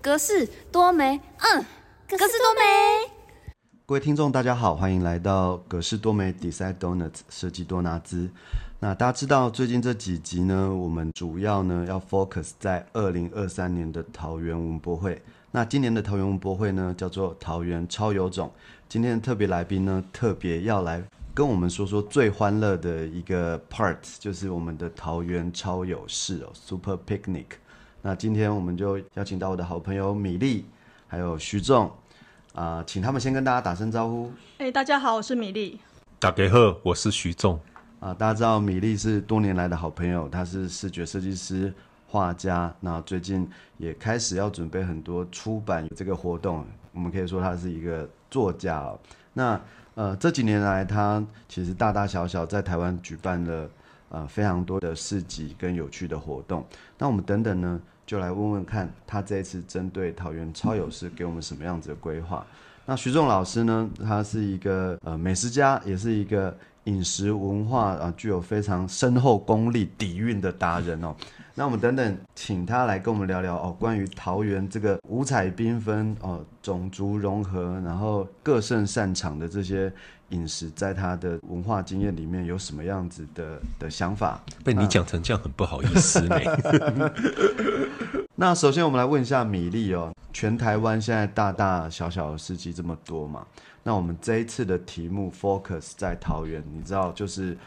格式多美，嗯，格式多美。各位听众，大家好，欢迎来到格式多美 Design Donuts 设计多拿兹。那大家知道，最近这几集呢，我们主要呢要 focus 在二零二三年的桃园文博会。那今年的桃园文博会呢，叫做桃园超有种。今天的特别来宾呢，特别要来跟我们说说最欢乐的一个 part，就是我们的桃园超有事哦，Super Picnic。那今天我们就邀请到我的好朋友米粒，还有徐仲。啊，请他们先跟大家打声招呼。哎，大家好，我是米粒。打给贺，我是徐仲。啊，大家知道米粒是多年来的好朋友，他是视觉设计师、画家。那最近也开始要准备很多出版这个活动，我们可以说他是一个作家哦。那呃，这几年来，他其实大大小小在台湾举办了呃非常多的市集跟有趣的活动。那我们等等呢？就来问问看，他这一次针对桃园超有事给我们什么样子的规划？那徐仲老师呢？他是一个呃美食家，也是一个饮食文化啊具有非常深厚功力底蕴的达人哦。那我们等等请他来跟我们聊聊哦，关于桃园这个五彩缤纷哦，种族融合，然后各胜擅长的这些。饮食在他的文化经验里面有什么样子的的想法？被你讲成这样，很不好意思呢。那首先我们来问一下米粒哦，全台湾现在大大小小的市集这么多嘛？那我们这一次的题目 focus 在桃园，你知道就是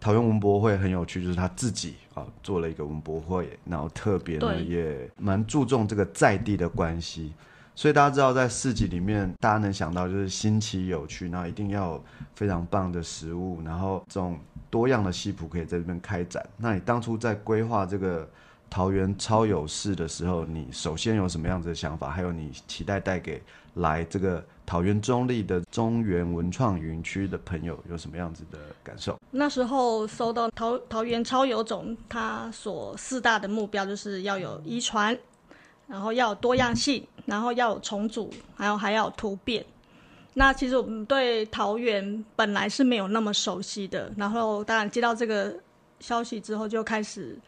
桃园文博会很有趣，就是他自己啊做了一个文博会，然后特别呢也蛮注重这个在地的关系。所以大家知道，在市集里面，大家能想到就是新奇有趣，然后一定要有非常棒的食物，然后这种多样的西普可以在这边开展。那你当初在规划这个桃园超有事的时候，你首先有什么样子的想法？还有你期待带给来这个桃园中立的中原文创园区的朋友有什么样子的感受？那时候收到桃桃园超有种，它所四大的目标就是要有遗传。然后要有多样性，然后要有重组，还有还要突变。那其实我们对桃园本来是没有那么熟悉的，然后当然接到这个消息之后，就开始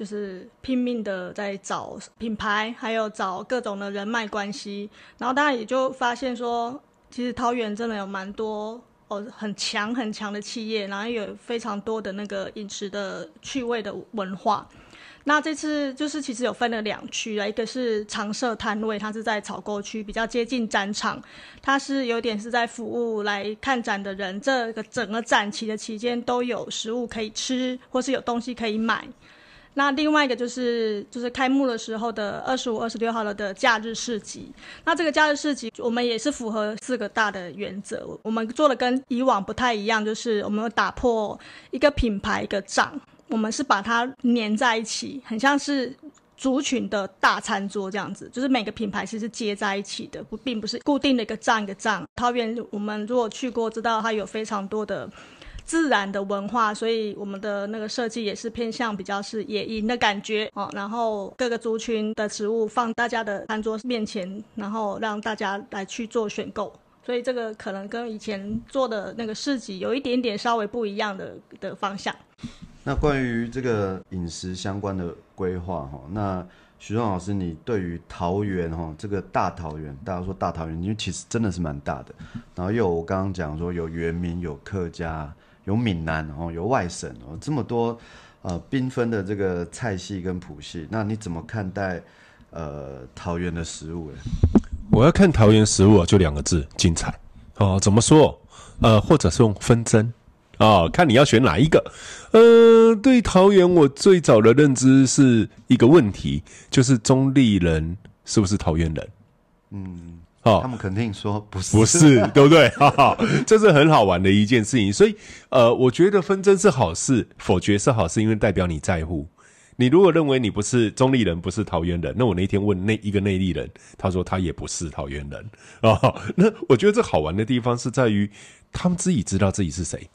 就是拼命的在找品牌，还有找各种的人脉关系。然后当然也就发现说，其实桃园真的有蛮多哦很强很强的企业，然后有非常多的那个饮食的趣味的文化。那这次就是其实有分了两区啊，一个是常设摊位，它是在草沟区，比较接近展场，它是有点是在服务来看展的人，这个整个展期的期间都有食物可以吃，或是有东西可以买。那另外一个就是就是开幕的时候的二十五、二十六号了的假日市集，那这个假日市集我们也是符合四个大的原则，我们做的跟以往不太一样，就是我们打破一个品牌一个账。我们是把它粘在一起，很像是族群的大餐桌这样子，就是每个品牌其实接在一起的，不并不是固定的一个站一个站。桃园我们如果去过，知道它有非常多的自然的文化，所以我们的那个设计也是偏向比较是野营的感觉哦。然后各个族群的食物放大家的餐桌面前，然后让大家来去做选购，所以这个可能跟以前做的那个市集有一点点稍微不一样的的方向。那关于这个饮食相关的规划哈，那徐壮老师，你对于桃园哈这个大桃园，大家说大桃园，因为其实真的是蛮大的，然后又我刚刚讲说有原民、有客家、有闽南哦，有外省哦，这么多呃缤纷的这个菜系跟谱系，那你怎么看待呃桃园的食物？我要看桃园食物啊就两个字：精彩哦。怎么说？呃，或者是用纷争。哦，看你要选哪一个。呃，对桃园，我最早的认知是一个问题，就是中立人是不是桃园人？嗯，哦，他们肯定说不是，不是，对不对？哈哈，这是很好玩的一件事情。所以，呃，我觉得纷争是好事，否决是好事，因为代表你在乎。你如果认为你不是中立人，不是桃园人，那我那天问那一个内地人，他说他也不是桃园人啊。那我觉得这好玩的地方是在于，他们自己知道自己是谁。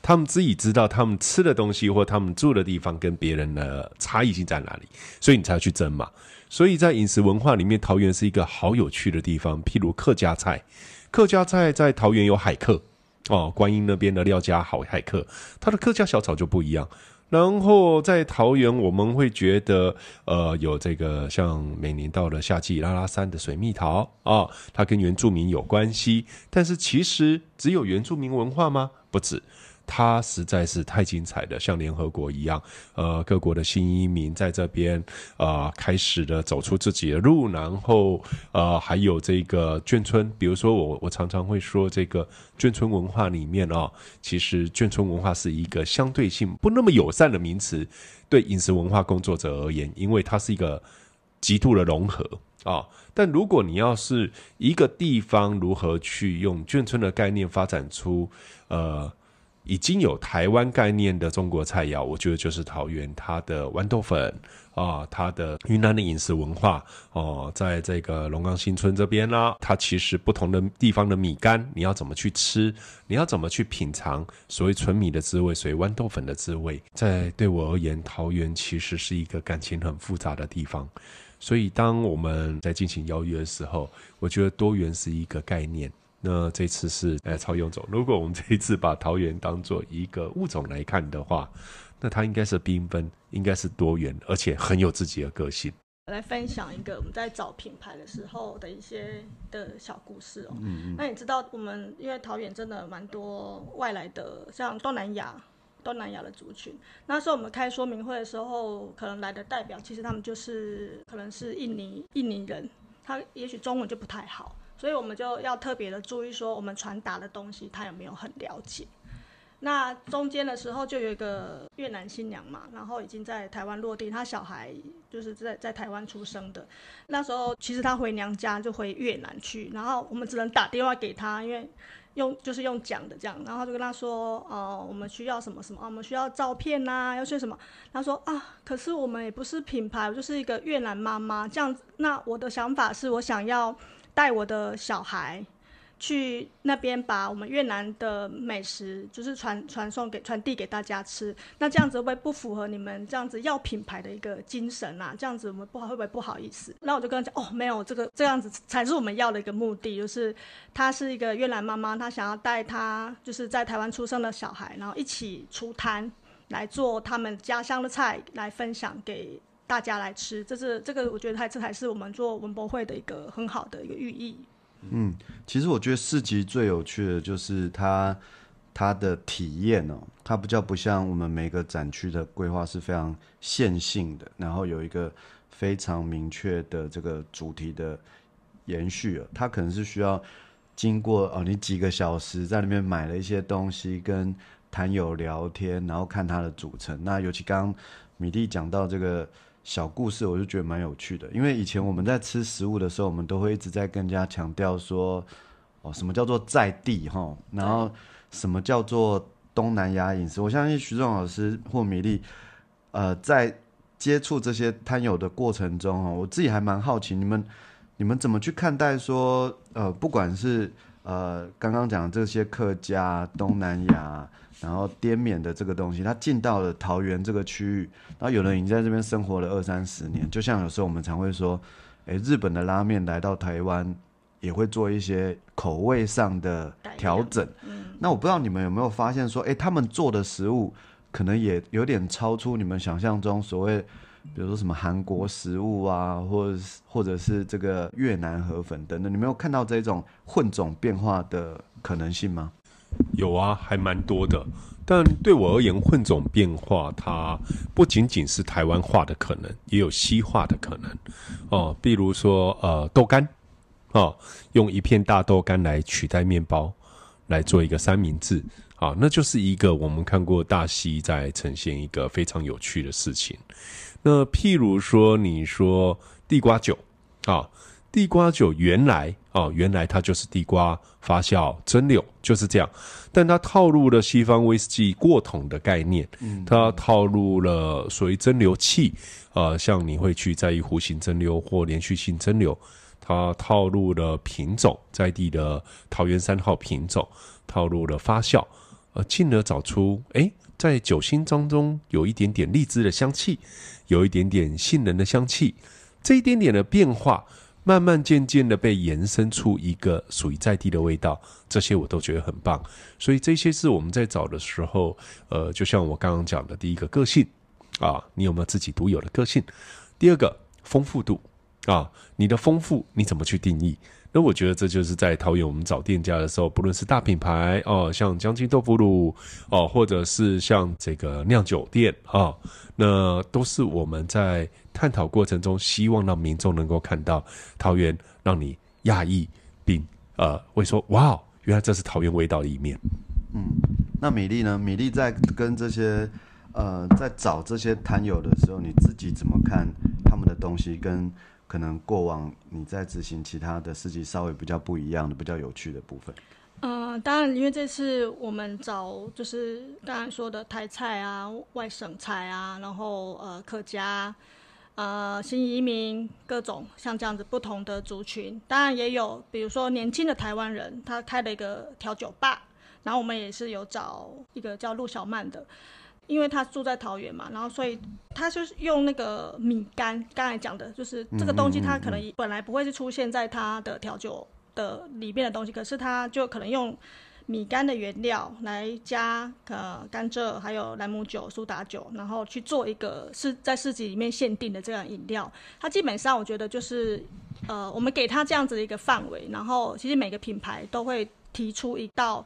他们自己知道他们吃的东西或他们住的地方跟别人的差异性在哪里，所以你才要去争嘛。所以在饮食文化里面，桃园是一个好有趣的地方。譬如客家菜，客家菜在桃园有海客哦，观音那边的廖家好海客，他的客家小炒就不一样。然后在桃园，我们会觉得，呃，有这个像每年到了夏季拉拉山的水蜜桃啊，它跟原住民有关系。但是其实只有原住民文化吗？不止。它实在是太精彩了，像联合国一样，呃，各国的新移民在这边啊，开始的走出自己的路，然后呃，还有这个眷村，比如说我我常常会说，这个眷村文化里面啊，其实眷村文化是一个相对性不那么友善的名词，对饮食文化工作者而言，因为它是一个极度的融合啊。但如果你要是一个地方如何去用眷村的概念发展出呃。已经有台湾概念的中国菜肴，我觉得就是桃园它的豌豆粉啊，它的云南的饮食文化哦，在这个龙岗新村这边呢，它其实不同的地方的米干，你要怎么去吃，你要怎么去品尝所谓纯米的滋味，所谓豌豆粉的滋味，在对我而言，桃园其实是一个感情很复杂的地方，所以当我们在进行邀约的时候，我觉得多元是一个概念。那这次是呃超臃肿。如果我们这一次把桃园当做一个物种来看的话，那它应该是缤纷，应该是多元，而且很有自己的个性。来分享一个我们在找品牌的时候的一些的小故事哦。嗯嗯。那你知道我们因为桃园真的蛮多外来的，像东南亚、东南亚的族群。那时候我们开说明会的时候，可能来的代表其实他们就是可能是印尼印尼人，他也许中文就不太好。所以我们就要特别的注意，说我们传达的东西他有没有很了解。那中间的时候就有一个越南新娘嘛，然后已经在台湾落地，她小孩就是在在台湾出生的。那时候其实她回娘家就回越南去，然后我们只能打电话给她，因为用就是用讲的这样，然后就跟她说，哦，我们需要什么什么，我们需要照片呐，要些什么。她说啊，可是我们也不是品牌，我就是一个越南妈妈这样。那我的想法是我想要。带我的小孩去那边，把我们越南的美食就是传传送给传递给大家吃。那这样子会不符合你们这样子要品牌的一个精神啊？这样子我们不好会不会不好意思？那我就跟他讲，哦，没有，这个这样子才是我们要的一个目的，就是她是一个越南妈妈，她想要带她就是在台湾出生的小孩，然后一起出摊来做他们家乡的菜来分享给。大家来吃，这是这个，我觉得它这才是我们做文博会的一个很好的一个寓意。嗯，其实我觉得市集最有趣的就是它它的体验哦，它不叫不像我们每个展区的规划是非常线性的，然后有一个非常明确的这个主题的延续它可能是需要经过哦，你几个小时在里面买了一些东西，跟谈友聊天，然后看它的组成。那尤其刚刚米蒂讲到这个。小故事我就觉得蛮有趣的，因为以前我们在吃食物的时候，我们都会一直在更加强调说，哦，什么叫做在地哈，然后什么叫做东南亚饮食。我相信徐仲老师或米粒，呃，在接触这些摊友的过程中哦，我自己还蛮好奇，你们你们怎么去看待说，呃，不管是呃刚刚讲这些客家、东南亚。然后滇缅的这个东西，它进到了桃园这个区域，然后有人已经在这边生活了二三十年。就像有时候我们常会说，诶，日本的拉面来到台湾，也会做一些口味上的调整。那我不知道你们有没有发现说，诶，他们做的食物可能也有点超出你们想象中所谓，比如说什么韩国食物啊，或者或者是这个越南河粉等等，你没有看到这种混种变化的可能性吗？有啊，还蛮多的。但对我而言，混种变化它不仅仅是台湾化的可能，也有西化的可能。哦，比如说呃豆干，哦，用一片大豆干来取代面包，来做一个三明治，啊，那就是一个我们看过大西在呈现一个非常有趣的事情。那譬如说，你说地瓜酒，啊。地瓜酒原来哦，原来它就是地瓜发酵蒸馏，就是这样。但它套入了西方威士忌过桶的概念，它套入了所谓蒸馏器，呃，像你会去在意弧形蒸馏或连续性蒸馏，它套入了品种，在地的桃园三号品种，套入了发酵，呃，进而找出哎，在酒心当中有一点点荔枝的香气，有一点点杏仁的香气，这一点点的变化。慢慢渐渐的被延伸出一个属于在地的味道，这些我都觉得很棒。所以这些是我们在找的时候，呃，就像我刚刚讲的，第一个个性啊，你有没有自己独有的个性？第二个丰富度啊，你的丰富你怎么去定义？那我觉得这就是在桃园我们找店家的时候，不论是大品牌哦，像将军豆腐乳哦，或者是像这个酿酒店啊，那都是我们在探讨过程中，希望让民众能够看到桃园，让你讶异，并呃会说哇，原来这是桃园味道的一面。嗯那米粒呢？米粒在跟这些呃在找这些摊友的时候，你自己怎么看他们的东西？跟可能过往你在执行其他的事情稍微比较不一样的、比较有趣的部分。嗯、当然，因为这次我们找就是刚才说的台菜啊、外省菜啊，然后呃客家、呃新移民各种像这样子不同的族群，当然也有比如说年轻的台湾人，他开了一个调酒吧，然后我们也是有找一个叫陆小曼的。因为他住在桃园嘛，然后所以他就是用那个米干，刚才讲的，就是这个东西，它可能本来不会是出现在他的调酒的里面的东西，可是他就可能用米干的原料来加呃甘蔗，还有兰姆酒、苏打酒，然后去做一个是在市集里面限定的这样饮料。它基本上我觉得就是呃，我们给他这样子的一个范围，然后其实每个品牌都会提出一道。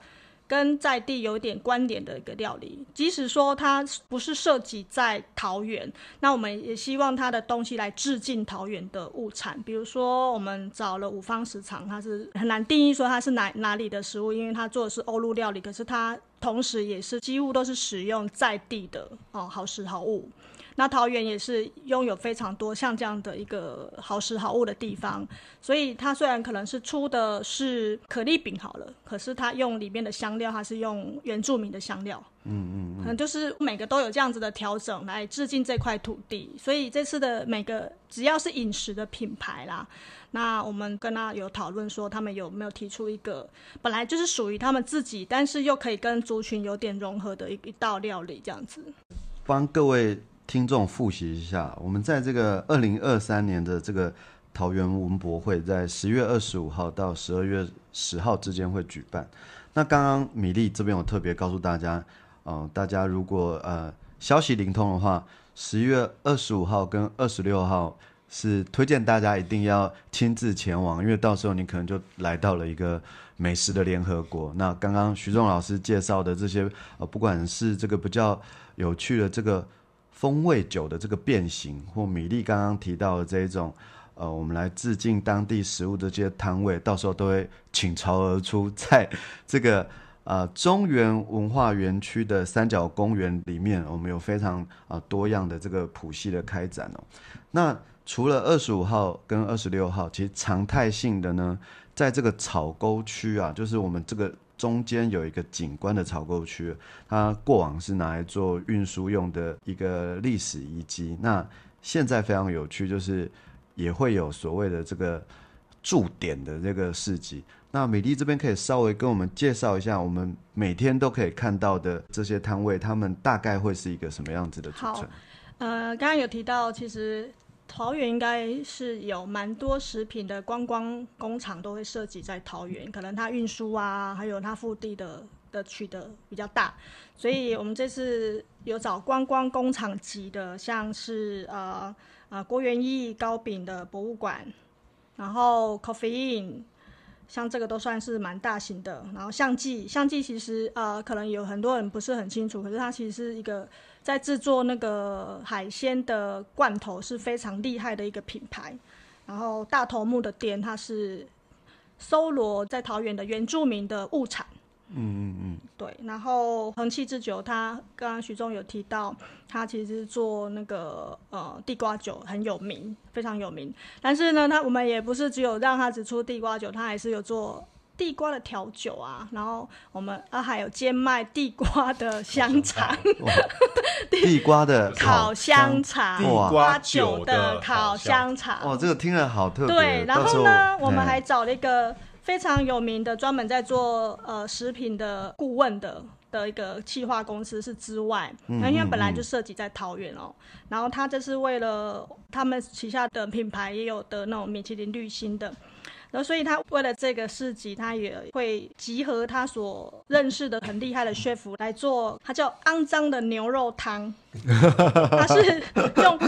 跟在地有点关联的一个料理，即使说它不是设计在桃园，那我们也希望它的东西来致敬桃园的物产。比如说，我们找了五方食堂，它是很难定义说它是哪哪里的食物，因为它做的是欧陆料理，可是它同时也是几乎都是使用在地的哦好食好物。那桃园也是拥有非常多像这样的一个好食好物的地方，所以它虽然可能是出的是可丽饼好了，可是它用里面的香料，它是用原住民的香料，嗯嗯，可能就是每个都有这样子的调整来致敬这块土地。所以这次的每个只要是饮食的品牌啦，那我们跟他有讨论说，他们有没有提出一个本来就是属于他们自己，但是又可以跟族群有点融合的一一道料理这样子。帮各位听众复习一下，我们在这个二零二三年的这个桃园文博会，在十月二十五号到十二月十号之间会举办。那刚刚米粒这边有特别告诉大家，呃，大家如果呃消息灵通的话，十一月二十五号跟二十六号是推荐大家一定要亲自前往，因为到时候你可能就来到了一个美食的联合国。那刚刚徐仲老师介绍的这些，呃，不管是这个比较有趣的这个风味酒的这个变形，或米粒刚刚提到的这一种，呃，我们来致敬当地食物的这些摊位，到时候都会倾巢而出，在这个呃中原文化园区的三角公园里面，我们有非常啊、多样的这个谱系的开展哦。那除了二十五号跟二十六号，其实常态性的呢，在这个草沟区啊，就是我们这个中间有一个景观的草沟区，它过往是拿来做运输用的一个历史遗迹。那现在非常有趣，就是也会有所谓的这个驻点的这个市集。那美丽这边可以稍微跟我们介绍一下，我们每天都可以看到的这些摊位，他们大概会是一个什么样子的组成？呃，刚刚有提到，其实桃园应该是有蛮多食品的观光工厂都会设计在桃园，可能它运输啊，还有它腹地的的取得比较大，所以我们这次有找观光工厂级的，像是呃呃郭元义糕饼的博物馆，然后 Coffee In。像这个都算是蛮大型的，然后相机，相机其实呃，可能有很多人不是很清楚，可是它其实是一个在制作那个海鲜的罐头是非常厉害的一个品牌。然后大头目的店，它是搜罗在桃园的原住民的物产。嗯嗯嗯，对，然后恒气之酒，它刚刚徐总有提到，它其实是做那个呃地瓜酒很有名，非常有名。但是呢，它我们也不是只有让它只出地瓜酒，它还是有做地瓜的调酒啊。然后我们啊还有兼卖地瓜的香肠，地瓜的烤香肠，地瓜酒的烤香肠。哇，这个听了好特别。对，然后呢，我们哎还找了一个非常有名的，专门在做呃食品的顾问的的一个企划公司是之外，那因为本来就涉及在桃园哦，然后他这是为了他们旗下的品牌也有的那种米其林绿星的。然后，所以他为了这个市集，他也会集合他所认识的很厉害的 chef 来做，他叫肮脏的牛肉汤。他是用，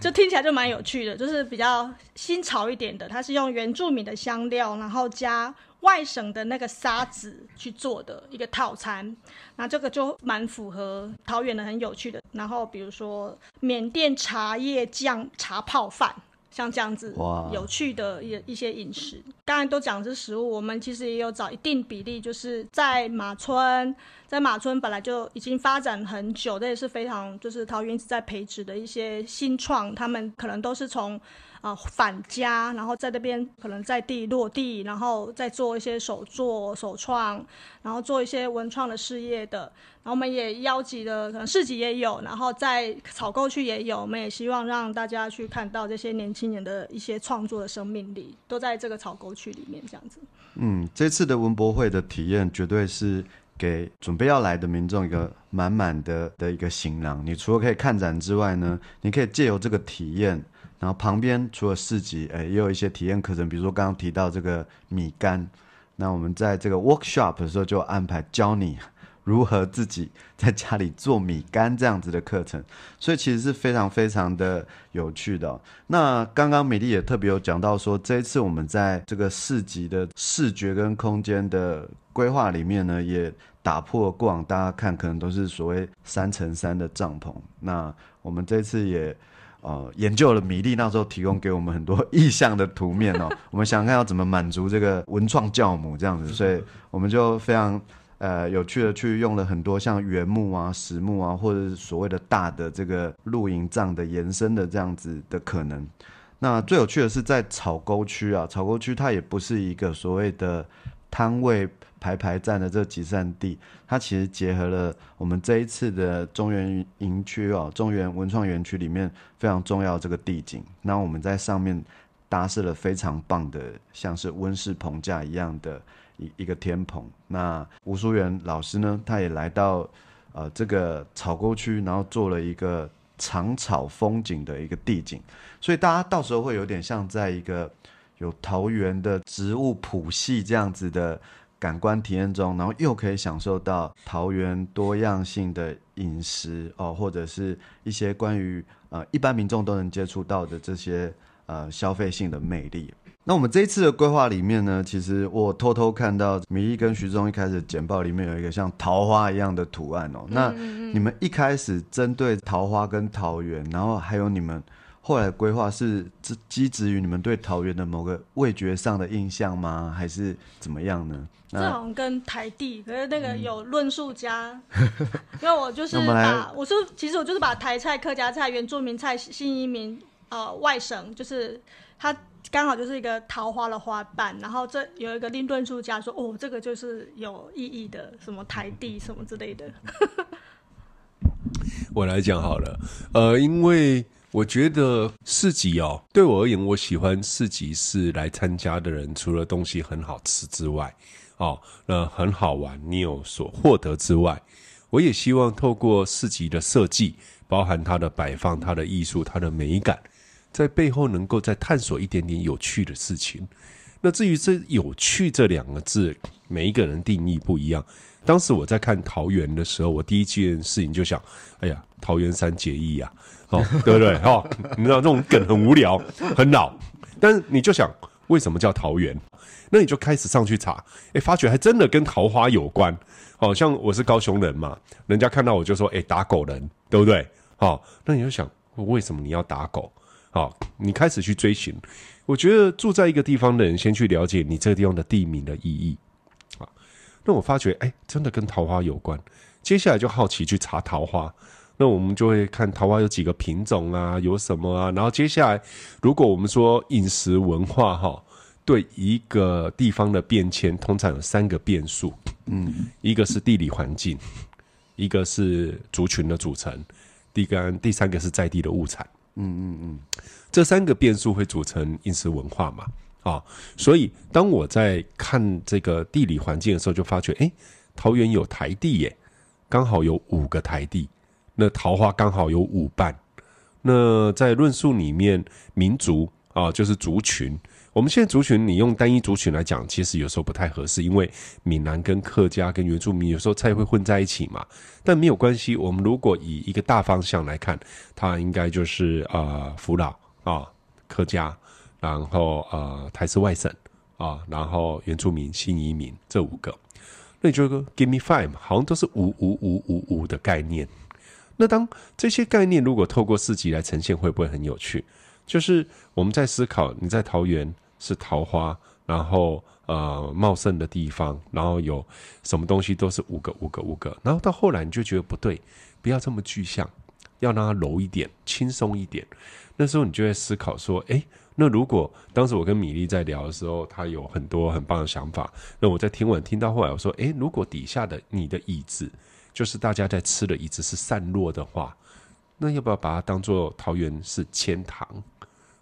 就听起来就蛮有趣的，就是比较新潮一点的。它是用原住民的香料，然后加外省的那个沙子去做的一个套餐。那这个就蛮符合桃园的，很有趣的。然后比如说缅甸茶叶酱茶泡饭。像这样子有趣的一一些饮食，刚才都讲是食物，我们其实也有找一定比例，就是在马村，在马村本来就已经发展很久，这也是非常就是桃园一直在培植的一些新创，他们可能都是从。啊，返家，然后在那边可能在地落地，然后再做一些手作、手创，然后做一些文创的事业的。然后我们也邀集了，可能市集也有，然后在草沟区也有。我们也希望让大家去看到这些年轻人的一些创作的生命力，都在这个草沟区里面这样子。嗯，这次的文博会的体验，绝对是给准备要来的民众一个满满的的一个行囊。你除了可以看展之外呢，你可以借由这个体验。然后旁边除了市集，哎，也有一些体验课程，比如说刚刚提到这个米干。那我们在这个 workshop 的时候就安排教你如何自己在家里做米干这样子的课程，所以其实是非常非常的有趣的。那刚刚美丽也特别有讲到说，这一次我们在这个市集的视觉跟空间的规划里面呢，也打破过往大家看可能都是所谓三乘三的帐篷。那我们这次也。呃，研究了米粒那时候提供给我们很多意向的图面哦，我们想看要怎么满足这个文创教母这样子，所以我们就非常呃有趣的去用了很多像原木啊、实木啊，或者是所谓的大的这个露营帐的延伸的这样子的可能。那最有趣的是在草沟区啊，草沟区它也不是一个所谓的摊位。排排站的这集散地，它其实结合了我们这一次的中原营区哦，中原文创园区里面非常重要这个地景。那我们在上面搭设了非常棒的，像是温室棚架一样的一一个天棚。那吴淑元老师呢，他也来到呃这个草沟区，然后做了一个长草风景的一个地景，所以大家到时候会有点像在一个有桃园的植物谱系这样子的。感官体验中，然后又可以享受到桃园多样性的饮食哦，或者是一些关于呃一般民众都能接触到的这些呃消费性的魅力。那我们这一次的规划里面呢，其实我偷偷看到米一跟徐忠一开始简报里面有一个像桃花一样的图案哦。那你们一开始针对桃花跟桃园，然后还有你们。后来规划是基基植于你们对桃园的某个味觉上的印象吗？还是怎么样呢？这好像跟台地，可是那个有论述家，因为我就是把我说，其实我就是把台菜、客家菜、原住民菜、新移民呃外省，就是它刚好就是一个桃花的花瓣，然后这有一个另论述家说，哦，这个就是有意义的，什么台地什么之类的。我来讲好了，呃，因为。我觉得市集哦，对我而言，我喜欢市集是来参加的人，除了东西很好吃之外，哦，那很好玩，你有所获得之外，我也希望透过市集的设计，包含它的摆放、它的艺术、它的美感，在背后能够再探索一点点有趣的事情。那至于这“有趣”这两个字，每一个人定义不一样。当时我在看桃园的时候，我第一件事情就想：哎呀，桃园三结义呀！哦，对不对？哦，你知道这种梗很无聊、很老，但是你就想为什么叫桃园？那你就开始上去查，哎，发觉还真的跟桃花有关。好像我是高雄人嘛，人家看到我就说：“哎，打狗人，对不对？”好，那你就想为什么你要打狗？好，你开始去追寻。我觉得住在一个地方的人，先去了解你这个地方的地名的意义。啊，那我发觉哎，真的跟桃花有关。接下来就好奇去查桃花。那我们就会看桃花有几个品种啊，有什么啊？然后接下来，如果我们说饮食文化哈，对一个地方的变迁，通常有三个变数，嗯，一个是地理环境，一个是族群的组成，第三第三个是在地的物产，嗯嗯嗯，这三个变数会组成饮食文化嘛？啊，所以当我在看这个地理环境的时候，就发觉，哎，桃园有台地耶，刚好有五个台地，那桃花刚好有五瓣。那在论述里面，民族啊，就是族群。我们现在族群，你用单一族群来讲，其实有时候不太合适，因为闽南跟客家跟原住民有时候才会混在一起嘛。但没有关系，我们如果以一个大方向来看，它应该就是呃，福佬啊，客家，然后呃，台式外省啊，然后原住民、新移民这五个。那你觉得 give me five，好像都是五五五五五的概念。那当这些概念如果透过四级来呈现，会不会很有趣？就是我们在思考，你在桃园是桃花，然后呃茂盛的地方，然后有什么东西都是五个五个五个，然后到后来你就觉得不对，不要这么具象，要让它柔一点，轻松一点。那时候你就会思考说，诶，那如果当时我跟米粒在聊的时候，他有很多很棒的想法，那我在听完听到后来，我说，诶，如果底下的你的椅子，就是大家在吃的椅子是散落的话，那要不要把它当做桃园是千堂？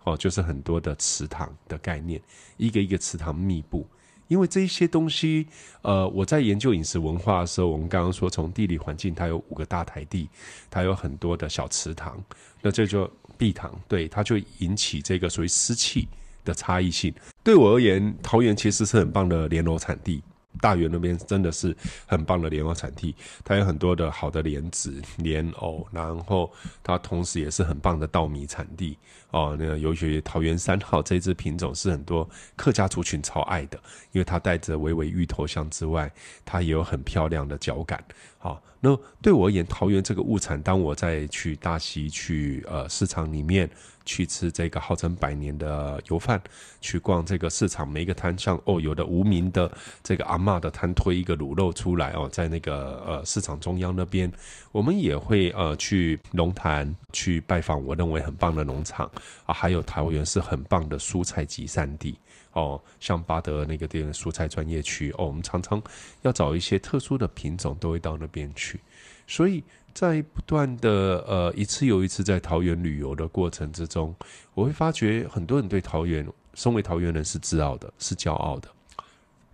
哦，就是很多的池塘的概念，一个一个池塘密布。因为这一些东西，呃，我在研究饮食文化的时候，我们刚刚说从地理环境，它有五个大台地，它有很多的小池塘，那这就碧塘，对，它就引起这个所谓湿气的差异性。对我而言，桃园其实是很棒的莲藕产地。大园那边真的是很棒的莲藕产地，它有很多的好的莲子、莲藕，然后它同时也是很棒的稻米产地哦。那尤其桃园三号这支品种是很多客家族群超爱的，因为它带着微微芋头香之外，它也有很漂亮的脚感。好，那对我而言，桃园这个物产，当我在去大溪去呃市场里面。去吃这个号称百年的油饭，去逛这个市场，每一个摊上哦，有的无名的这个阿妈的摊推一个卤肉出来哦，在那个呃市场中央那边，我们也会呃去龙潭去拜访我认为很棒的农场啊，还有桃园是很棒的蔬菜集散地哦，像巴德那个地方蔬菜专业区哦，我们常常要找一些特殊的品种，都会到那边去，所以。在不断的呃一次又一次在桃园旅游的过程之中，我会发觉很多人对桃园，身为桃园人是自傲的，是骄傲的。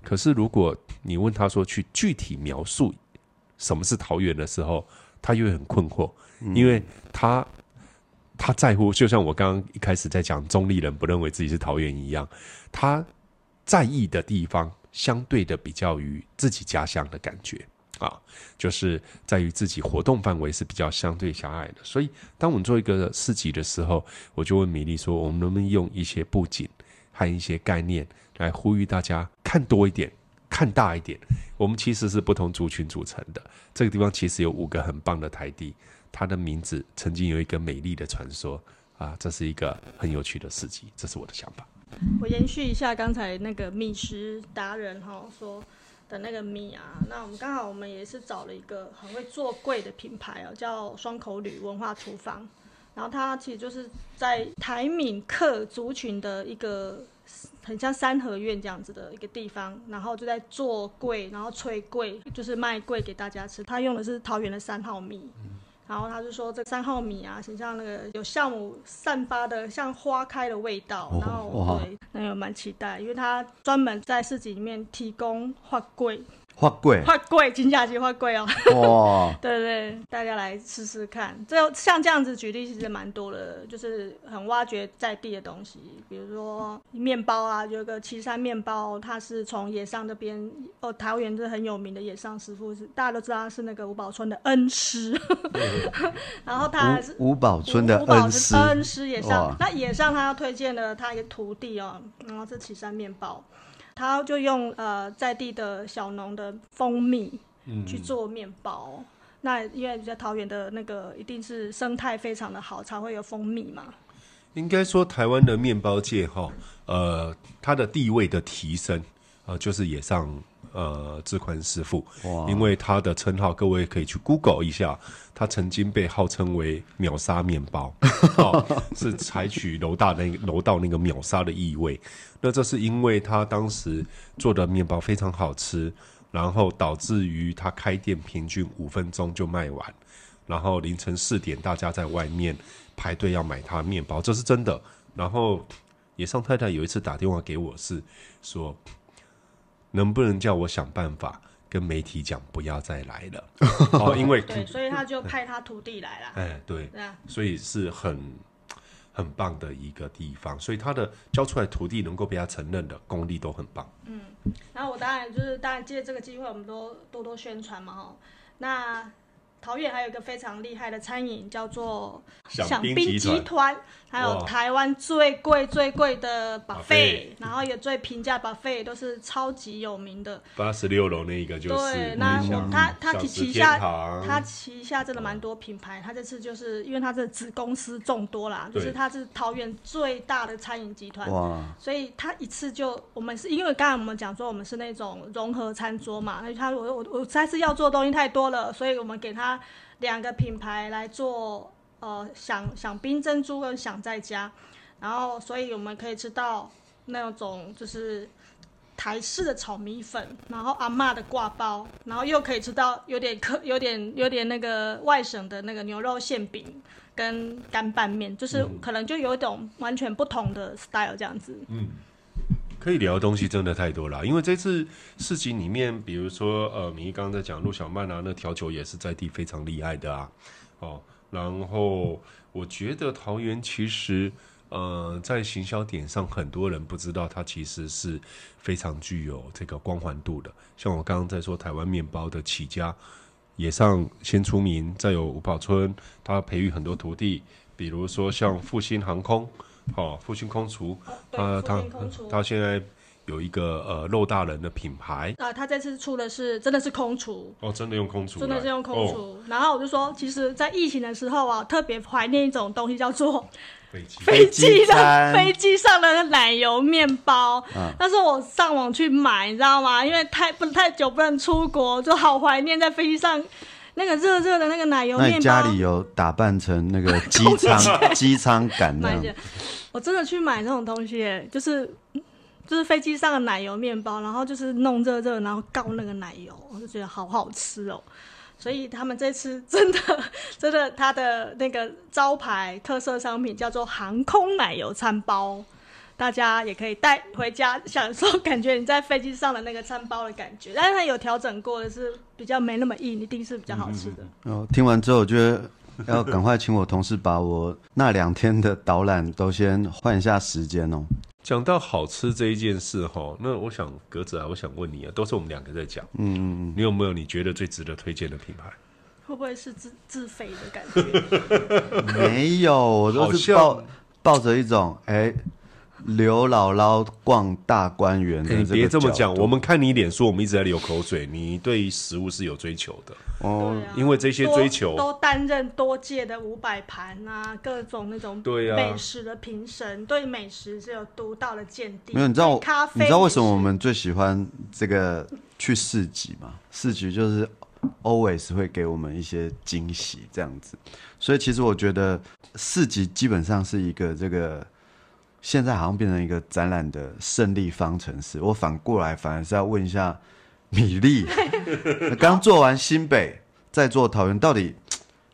可是如果你问他说去具体描述什么是桃园的时候，他又很困惑，因为他他在乎，就像我刚刚一开始在讲中立人不认为自己是桃园一样，他在意的地方相对的比较于自己家乡的感觉。啊，就是在于自己活动范围是比较相对狭隘的，所以当我们做一个市集的时候，我就问米粒说，我们能不能用一些布景和一些概念来呼吁大家看多一点、看大一点？我们其实是不同族群组成的，这个地方其实有五个很棒的台地，它的名字曾经有一个美丽的传说啊，这是一个很有趣的市集，这是我的想法。我延续一下刚才那个米食达人哈说。的那个米啊，那我们刚好我们也是找了一个很会做柜的品牌哦，叫双口旅文化厨房。然后它其实就是在台闽客族群的一个很像三合院这样子的一个地方，然后就在做柜，然后吹柜，就是卖柜给大家吃。他用的是桃园的三号米。然后他就说，这三号米啊，很像那个有酵母散发的像花开的味道。然后对，那也蛮期待，因为他专门在市集里面提供花柜。花贵，花贵，金价机花贵哦。哇，对 对，大家来试试看。这像这样子举例，其实蛮多的，就是很挖掘在地的东西。比如说面包啊，有个岐山面包，它是从野上这边哦，桃园是很有名的野上师傅，是大家都知道是那个五宝村的恩师。然后他是五宝村的恩师，恩师野上。那野上他要推荐了他一个徒弟哦，然后是岐山面包。他就用呃在地的小农的蜂蜜去做面包，那因为在桃园的那个一定是生态非常的好，才会有蜂蜜嘛。应该说台湾的面包界哈，呃，它的地位的提升，呃，就是也上呃志宽师傅，因为他的称号各位可以去 Google 一下，他曾经被号称为秒杀面包，是采取楼大那楼道那个秒杀的意味。那这是因为他当时做的面包非常好吃，然后导致于他开店平均五分钟就卖完，然后凌晨四点大家在外面排队要买他面包，这是真的。然后野上太太有一次打电话给我是说，能不能叫我想办法跟媒体讲不要再来了，哦，因为对，所以他就派他徒弟来了。哎对，对啊，所以是很很棒的一个地方，所以他的教出来徒弟能够被他承认的功力都很棒。嗯然后我当然就是当然借这个机会，我们都多多宣传嘛哈。那桃园还有一个非常厉害的餐饮，叫做享宾宾集团，还有台湾最贵最贵的 buffet 然后也最平价 buffet 都是超级有名的。八十六楼那一个就是对，那我他他旗旗下他旗下真的蛮多品牌，他这次就是因为他这子公司众多啦，就是他是桃园最大的餐饮集团，所以他一次就我们是因为刚才我们讲说我们是那种融合餐桌嘛，那他我我我实在是要做的东西太多了，所以我们给他两个品牌来做呃想想冰珍珠跟想在家，然后所以我们可以吃到那种就是台式的炒米粉，然后阿嬷的挂包，然后又可以吃到有点可有点有点那个外省的那个牛肉馅饼跟干拌面，就是可能就有一种完全不同的 style 这样子。可以聊的东西真的太多了，因为这次市集里面，比如说呃，米一刚刚在讲陆小曼啊，那调酒也是在地非常厉害的啊，哦，然后我觉得桃园其实呃在行销点上，很多人不知道它其实是非常具有这个光环度的，像我刚刚在说台湾面包的起家。野上先出名，再有吴宝春，他培育很多徒弟，比如说像复兴航空，哦，复兴空厨，对他他他现在有一个呃肉大人的品牌，啊，他这次出的是真的是空厨，哦，真的用空厨，真的是用空哦、厨。然后我就说，其实，在疫情的时候啊，特别怀念一种东西，叫做飞机飞机的飞机上的奶油面包。啊但是我上网去买，你知道吗？因为太不太久不能出国，就好怀念在飞机上那个热热的那个奶油面包。那家里有打扮成那个 机舱机舱感那我真的去买那种东西耶，就是就是飞机上的奶油面包，然后就是弄热热，然后告那个奶油，我就觉得好好吃哦。所以他们这次真的 真的，它的那个招牌特色商品叫做航空奶油餐包，大家也可以带回家享受，感觉你在飞机上的那个餐包的感觉。但是它有调整过的是比较没那么硬，一定是比较好吃的。哦，听完之后，我觉得要赶快请我同事把我那两天的导览都先换一下时间哦。讲到好吃这一件事哈，那我想格子啊，我想问你啊，都是我们两个在讲，嗯嗯嗯，你有没有你觉得最值得推荐的品牌？会不会是自自费的感觉？没有，我都是抱抱着一种哎，刘姥姥逛大观园你别这么讲，我们们看你脸说我们一直在流口水，你对食物是有追求的，哦因为这些追求都担任多届的五百盘啊，各种那种对啊美食的评审，对美食是有独到的见地。没有，你知道我咖啡，你知道为什么我们最喜欢这个去市集吗？市集就是 always 会给我们一些惊喜，这样子。所以其实我觉得市集基本上是一个这个，现在好像变成一个展览的胜利方程式。我反过来反而是要问一下米粒，刚做完新北，再做桃园，到底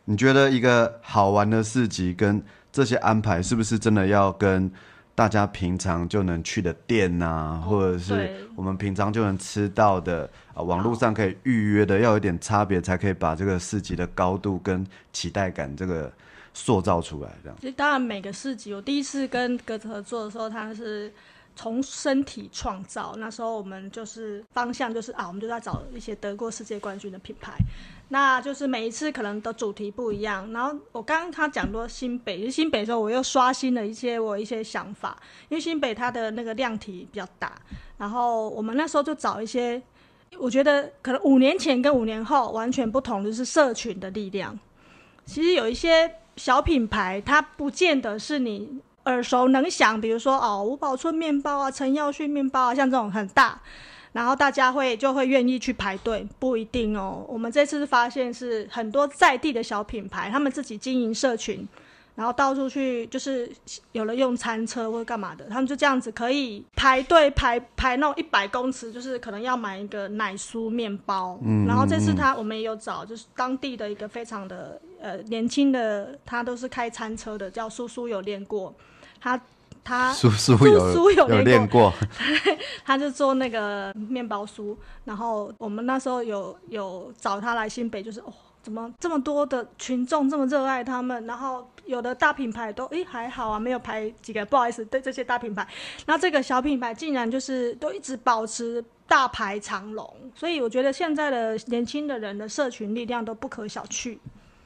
你觉得一个好玩的市集跟这些安排，是不是真的要跟大家平常就能去的店呐、或者是我们平常就能吃到的啊，网络上可以预约的，要有点差别，才可以把这个市集的高度跟期待感这个塑造出来。这样，其实当然每个市集，我第一次跟格子合作的时候，他是从身体创造。那时候我们就是方向就是啊，我们就在找一些得过世界冠军的品牌。那就是每一次可能的主题不一样。然后我刚刚他讲过新北，新北的时候我又刷新了一些我一些想法，因为新北它的那个量体比较大。然后我们那时候就找一些，我觉得可能五年前跟五年后完全不同，就是社群的力量。其实有一些小品牌，它不见得是你耳熟能详，比如说哦，五宝村面包啊，陈耀旭面包啊，像这种很大，然后大家会就会愿意去排队，不一定哦。我们这次发现是很多在地的小品牌，他们自己经营社群。然后到处去，就是有了用餐车或者干嘛的，他们就这样子可以排队排排那种一百公尺，就是可能要买一个奶酥面包。嗯然后这次他我们也有找，就是当地的一个非常的呃年轻的，他都是开餐车的，叫叔叔有练过，他他叔叔叔有叔有有练练过，他就做那个面包酥，然后我们那时候有有找他来新北，就是哦，怎么这么多的群众这么热爱他们，然后有的大品牌都诶还好啊，没有排几个，不好意思，对这些大品牌，那这个小品牌竟然就是都一直保持大排长龙，所以我觉得现在的年轻的人的社群力量都不可小觑。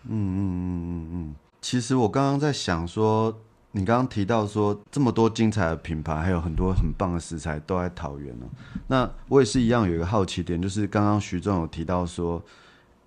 嗯嗯嗯嗯嗯。其实我刚刚在想说，你刚刚提到说这么多精彩的品牌，还有很多很棒的食材都在桃园哦。那我也是一样有一个好奇点，就是刚刚徐总有提到说，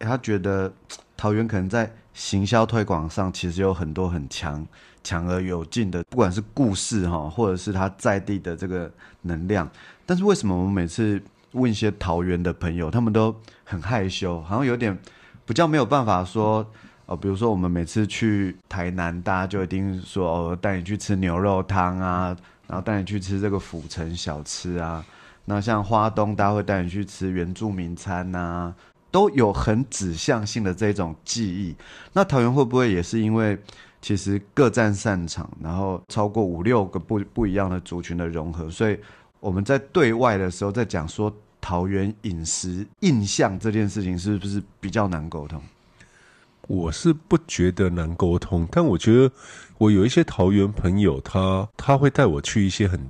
他觉得桃园可能在行销推广上其实有很多很强、强而有劲的，不管是故事哈，或者是他在地的这个能量。但是为什么我们每次问一些桃园的朋友，他们都很害羞，好像有点比较没有办法说。哦，比如说我们每次去台南，大家就一定说哦，带你去吃牛肉汤啊，然后带你去吃这个府城小吃啊。那像花东，大家会带你去吃原住民餐呐、都有很指向性的这种记忆。那桃园会不会也是因为其实各占擅长，然后超过五六个不不一样的族群的融合，所以我们在对外的时候在讲说桃园饮食印象这件事情，是不是比较难沟通？我是不觉得难沟通，但我觉得我有一些桃园朋友，他他会带我去一些很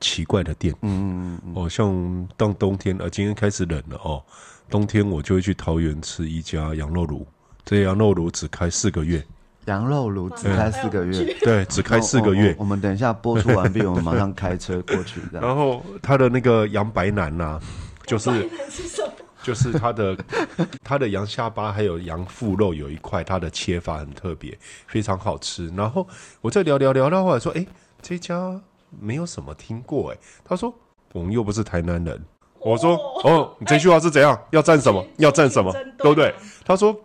奇怪的店，嗯嗯嗯哦，像当冬天啊，今天开始冷了哦，冬天我就会去桃园吃一家羊肉炉，这羊肉炉只开四个月，羊肉炉只开四个月，对，只开四个月哦。我我们等一下播出完毕，我们马上开车过去。然后他的那个羊白腩呐、就是？就是它的 它的羊下巴还有羊腹肉有一块，它的切法很特别，非常好吃。然后我再聊聊聊到后来说，哎，这家没有什么听过哎。他说我们又不是台南人。我说哦，你这句话是怎样？要赞什么？要赞什么？对不对？他说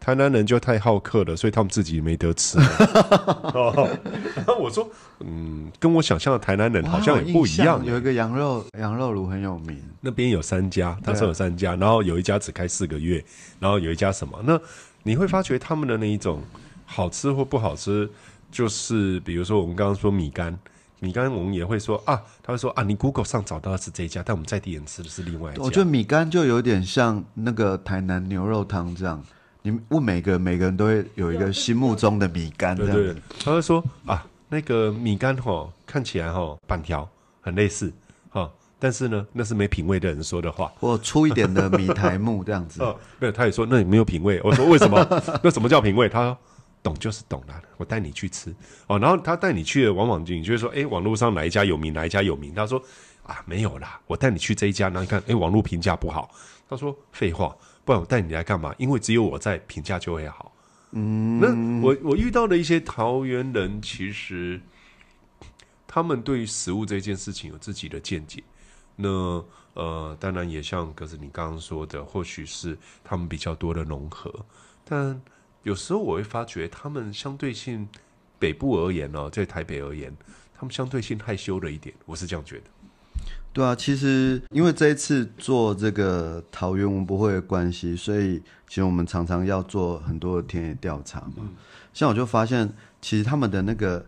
台南人就太好客了，所以他们自己没得吃。哦，然后我说，嗯，跟我想象的台南人好像也不一样。有一个羊肉羊肉炉很有名，那边有三家，他说有三家，然后有一家只开四个月，然后有一家什么？那你会发觉他们的那一种好吃或不好吃，就是比如说我们刚刚说米干，米干我们也会说啊，他会说啊，你 Google 上找到的是这一家，但我们在地人吃的是另外一家。我觉得米干就有点像那个台南牛肉汤这样。你问每个人，每个人都会有一个心目中的米干这对他会说啊，那个米干吼看起来哈板条很类似哈，但是呢，那是没品味的人说的话。或粗一点的米苔木 这样子。哦，对，他也说那你没有品味。我说为什么？那什么叫品味？他说懂就是懂啦，我带你去吃哦。然后他带你去的，往往你就会说，哎，网络上哪一家有名，哪一家有名？他说啊，没有啦，我带你去这一家，然后你看，哎，网络评价不好。他说废话，不然我带你来干嘛？因为只有我在，评价就会好。嗯，那我我遇到的一些桃园人，其实他们对于食物这件事情有自己的见解。那呃，当然也像可是你刚刚说的，或许是他们比较多的融合，但有时候我会发觉他们相对性北部而言呢、在台北而言，他们相对性害羞了一点，我是这样觉得。对啊，其实因为这一次做这个桃园文博会的关系，所以其实我们常常要做很多的田野调查嘛。像我就发现，其实他们的那个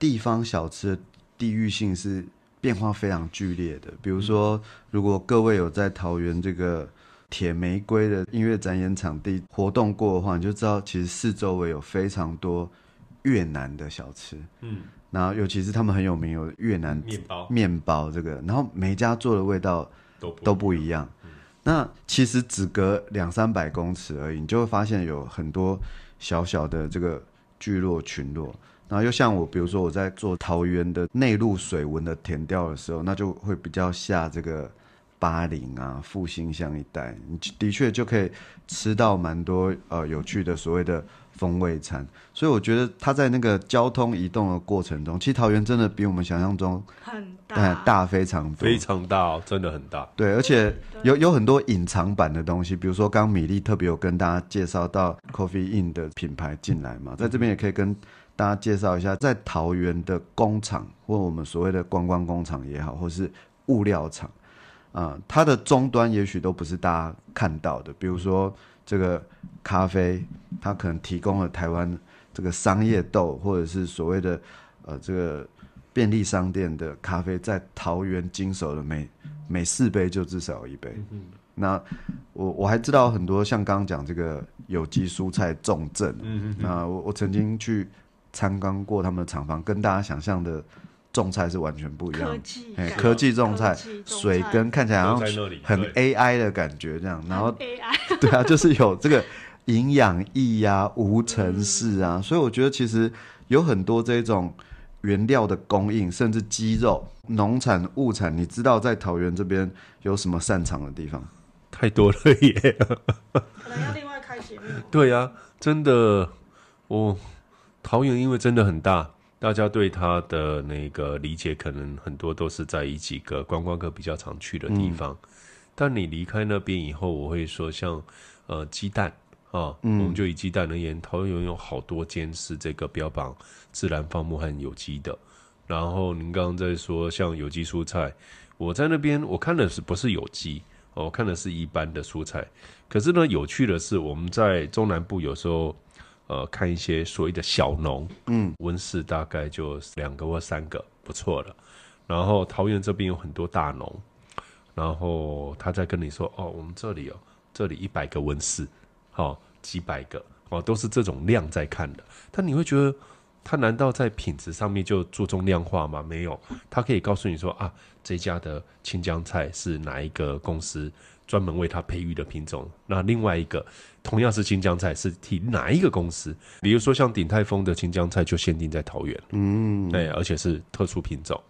地方小吃的地域性是变化非常剧烈的。比如说，如果各位有在桃园这个铁玫瑰的音乐展演场地活动过的话，你就知道其实四周围有非常多越南的小吃。嗯，然后尤其是他们很有名有越南面包面包这个，然后每一家做的味道都不都不一样。那其实只隔两三百公尺而已，你就会发现有很多小小的这个聚落群落。然后又像我，比如说我在做桃园的内陆水文的填调的时候，那就会比较下这个巴林啊、复兴乡一带，你的确就可以吃到蛮多呃有趣的所谓的风味餐。所以我觉得它在那个交通移动的过程中，其实桃园真的比我们想象中很大大，大非常多，非常大哦，真的很大。对，而且有有很多隐藏版的东西，比如说刚刚米粒特别有跟大家介绍到 Coffee In 的品牌进来嘛，在这边也可以跟大家介绍一下，在桃园的工厂或我们所谓的观光工厂也好，或是物料厂啊、它的终端也许都不是大家看到的，比如说这个咖啡，它可能提供了台湾这个商业豆，或者是所谓的呃这个便利商店的咖啡在桃园经手的每每四杯就至少有一杯。那我我还知道很多像刚刚讲这个有机蔬菜重症，嗯嗯，那我我曾经去参观过他们的厂房，跟大家想象的种菜是完全不一样的。科技感哎科技种菜水菜根看起来好像很 AI 的感觉这样，然后 AI 对啊，就是有这个营养液呀、无尘室啊，所以我觉得其实有很多这种原料的供应，甚至鸡肉、农产、物产，你知道在桃园这边有什么擅长的地方？太多了耶。可能要另外开节目。对呀、真的，我桃园因为真的很大，大家对它的那个理解可能很多都是在一几个观光客比较常去的地方。但你离开那边以后，我会说像呃鸡蛋啊，我们就以鸡蛋而言，桃园有好多间是这个标榜自然放牧和有机的。然后您刚刚在说像有机蔬菜，我在那边我看的是不是有机？哦，我看的是一般的蔬菜。可是呢，有趣的是，我们在中南部有时候呃看一些所谓的小农，嗯，温室大概就两个或三个，不错了。然后桃园这边有很多大农，然后他在跟你说，哦，我们这里哦，这里一百个温室，好、几百个，哦，都是这种量在看的。但你会觉得，他难道在品质上面就注重量化吗？没有，他可以告诉你说啊，这家的青江菜是哪一个公司专门为它培育的品种，那另外一个同样是青江菜是替哪一个公司？比如说像鼎泰丰的青江菜就限定在桃园，嗯，对，而且是特殊品种。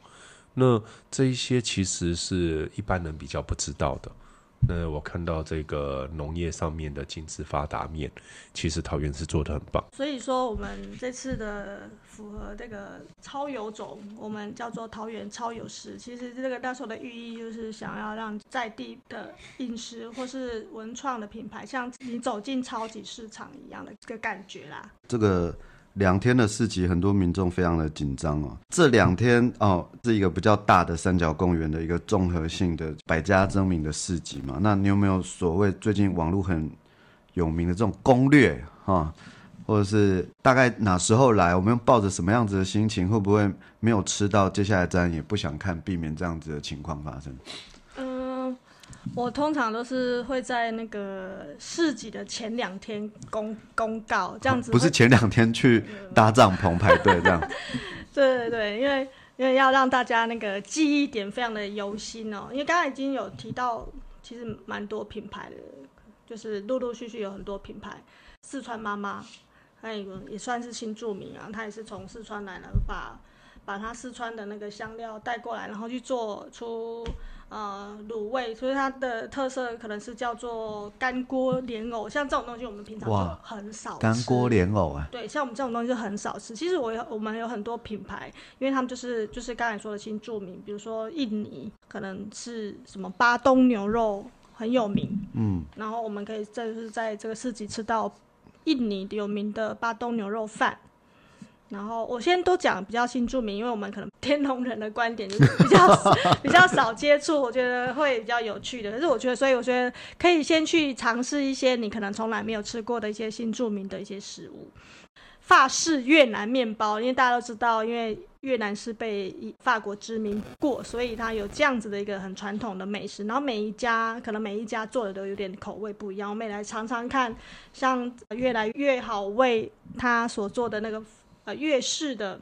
那这一些其实是一般人比较不知道的。那我看到这个农业上面的精致发达面，其实桃园是做的很棒。所以说，我们这次的符合这个超有种，我们叫做桃园超有食。其实这个那时候的寓意就是想要让在地的饮食或是文创的品牌，像你走进超级市场一样的这个感觉啦。这个两天的市集，很多民众非常的紧张哦。这两天哦，是一个比较大的三角公园的一个综合性的百家争鸣的市集嘛。那你有没有所谓最近网络很有名的这种攻略哈、或者是大概哪时候来？我们抱着什么样子的心情？会不会没有吃到接下来站也不想看，避免这样子的情况发生？嗯，我通常都是会在那个市集的前两天公公告，这样子会不是前两天去搭帐篷排队这样？对对对，因为因为要让大家那个记忆点非常的犹新哦。因为刚才已经有提到，其实蛮多品牌的，就是陆陆续续有很多品牌。四川妈妈，她也也算是新著名啊，她也是从四川来了，把把她四川的那个香料带过来，然后去做出呃卤味，所以它的特色可能是叫做干锅莲藕，像这种东西我们平常就很少吃。干锅莲藕啊，对，像我们这种东西就很少吃。其实我有我们有很多品牌，因为他们就是就是刚才说的新著名，比如说印尼可能是什么巴东牛肉很有名，嗯，然后我们可以在就是在这个市集吃到印尼有名的巴东牛肉饭。然后我先都讲比较新著名，因为我们可能天龙人的观点就是比较比较少接触，我觉得会比较有趣的。可是我觉得，所以我觉得可以先去尝试一些你可能从来没有吃过的一些新著名的一些食物。法式越南面包，因为大家都知道，因为越南是被法国殖民过，所以它有这样子的一个很传统的美食。然后每一家可能每一家做的都有点口味不一样，我们也来尝尝看，像越来越好味他所做的那个呃越式的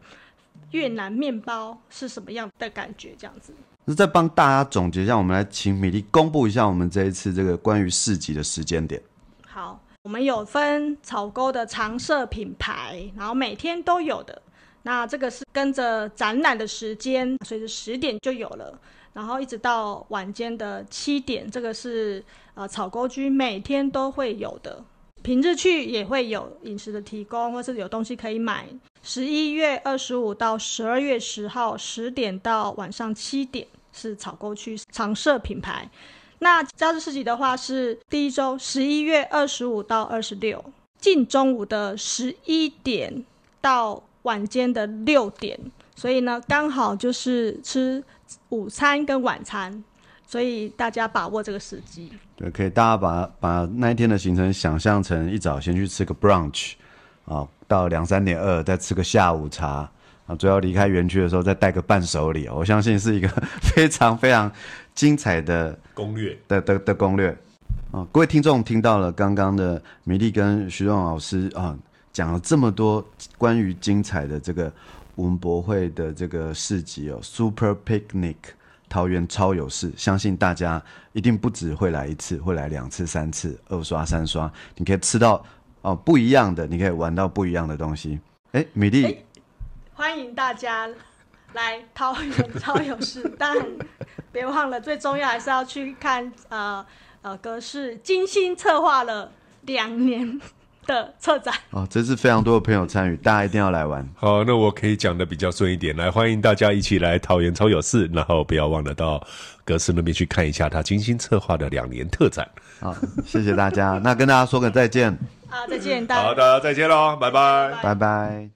越南面包是什么样的感觉？这样子。那再帮大家总结一下，我们来请米粒公布一下我们这一次这个关于市集的时间点。好，我们有分草沟的常设品牌，然后每天都有的。那这个是跟着展览的时间，所以是十点就有了，然后一直到晚间的七点，这个是呃草沟居每天都会有的。平日去也会有饮食的提供，或是有东西可以买。十一月二十五到十二月十号，十点到晚上七点是草沟区常设品牌。那假日市集的话是第一周，十一月二十五到二十六，近中午的十一点到晚间的六点，所以呢，刚好就是吃午餐跟晚餐，所以大家把握这个时机。对，可以大家把把那一天的行程想象成一早先去吃个 brunch 啊，到两三点二再吃个下午茶啊，最后离开园区的时候再带个伴手礼，我相信是一个非常非常精彩的攻略的的的攻略啊！各位听众听到了刚刚的米粒跟徐仲老师啊讲了这么多关于精彩的这个文博会的这个市集哦，Super Picnic 桃园超有事，相信大家一定不止会来一次，会来两次、三次、二刷、三刷，你可以吃到哦不一样的，你可以玩到不一样的东西。哎，米粒。哎欢迎大家来桃园超有事，但别忘了，最重要还是要去看呃呃格式精心策划了两年的策展。哦，这是非常多的朋友参与，大家一定要来玩。好，那我可以讲的比较顺一点，来欢迎大家一起来桃园超有事，然后不要忘了到格斯那边去看一下他精心策划的两年特展。好，谢谢大家，那跟大家说个再见，好，再见，大家好，大家再见喽，拜拜。拜拜。